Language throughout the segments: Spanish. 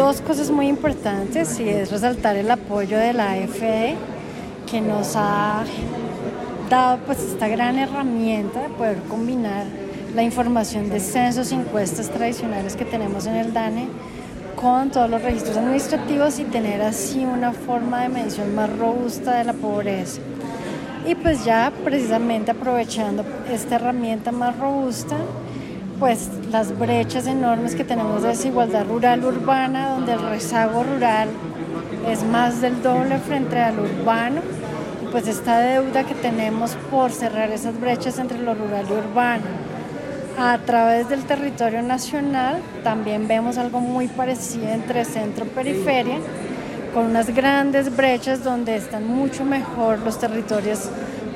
dos cosas muy importantes y es resaltar el apoyo de la AFE que nos ha dado pues esta gran herramienta de poder combinar la información de censos encuestas tradicionales que tenemos en el DANE con todos los registros administrativos y tener así una forma de medición más robusta de la pobreza. Y pues ya precisamente aprovechando esta herramienta más robusta, pues las brechas enormes que tenemos de desigualdad rural-urbana, donde el rezago rural es más del doble frente al urbano, y pues esta deuda que tenemos por cerrar esas brechas entre lo rural y urbano. A través del territorio nacional también vemos algo muy parecido entre centro periferia, con unas grandes brechas donde están mucho mejor los territorios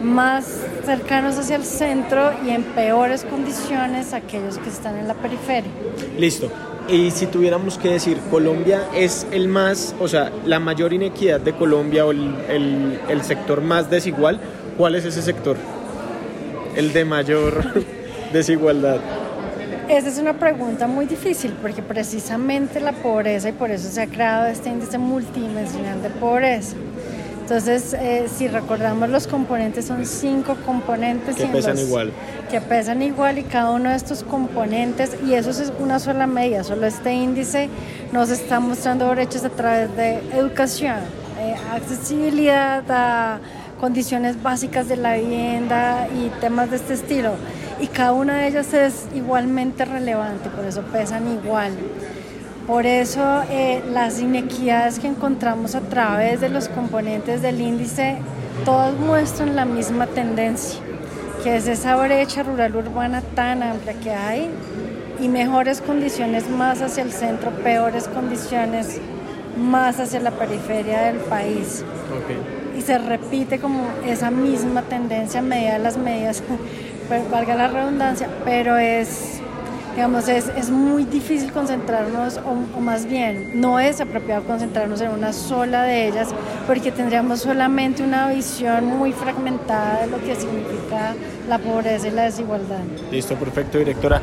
más cercanos hacia el centro y en peores condiciones aquellos que están en la periferia. Listo. Y si tuviéramos que decir, Colombia es el más, o sea, la mayor inequidad de Colombia o el, el, sector más desigual, ¿cuál es ese sector? El de mayor desigualdad. Esa es una pregunta muy difícil porque precisamente la pobreza y por eso se ha creado este índice multidimensional de pobreza. Entonces, eh, si recordamos los componentes, son cinco componentes. Que pesan igual. Que pesan igual y cada uno de estos componentes, y eso es una sola medida, solo este índice nos está mostrando brechas a través de educación, eh, accesibilidad a condiciones básicas de la vivienda y temas de este estilo. Y cada una de ellas es igualmente relevante, por eso pesan igual. Por eso eh, las inequidades que encontramos a través de los componentes del índice, todas muestran la misma tendencia, que es esa brecha rural-urbana tan amplia que hay y mejores condiciones más hacia el centro, peores condiciones más hacia la periferia del país. Y se repite como esa misma tendencia a medida de las medidas, valga la redundancia, pero es digamos, es, es muy difícil concentrarnos, o, más bien, no es apropiado concentrarnos en una sola de ellas, porque tendríamos solamente una visión muy fragmentada de lo que significa la pobreza y la desigualdad. Listo, perfecto, directora.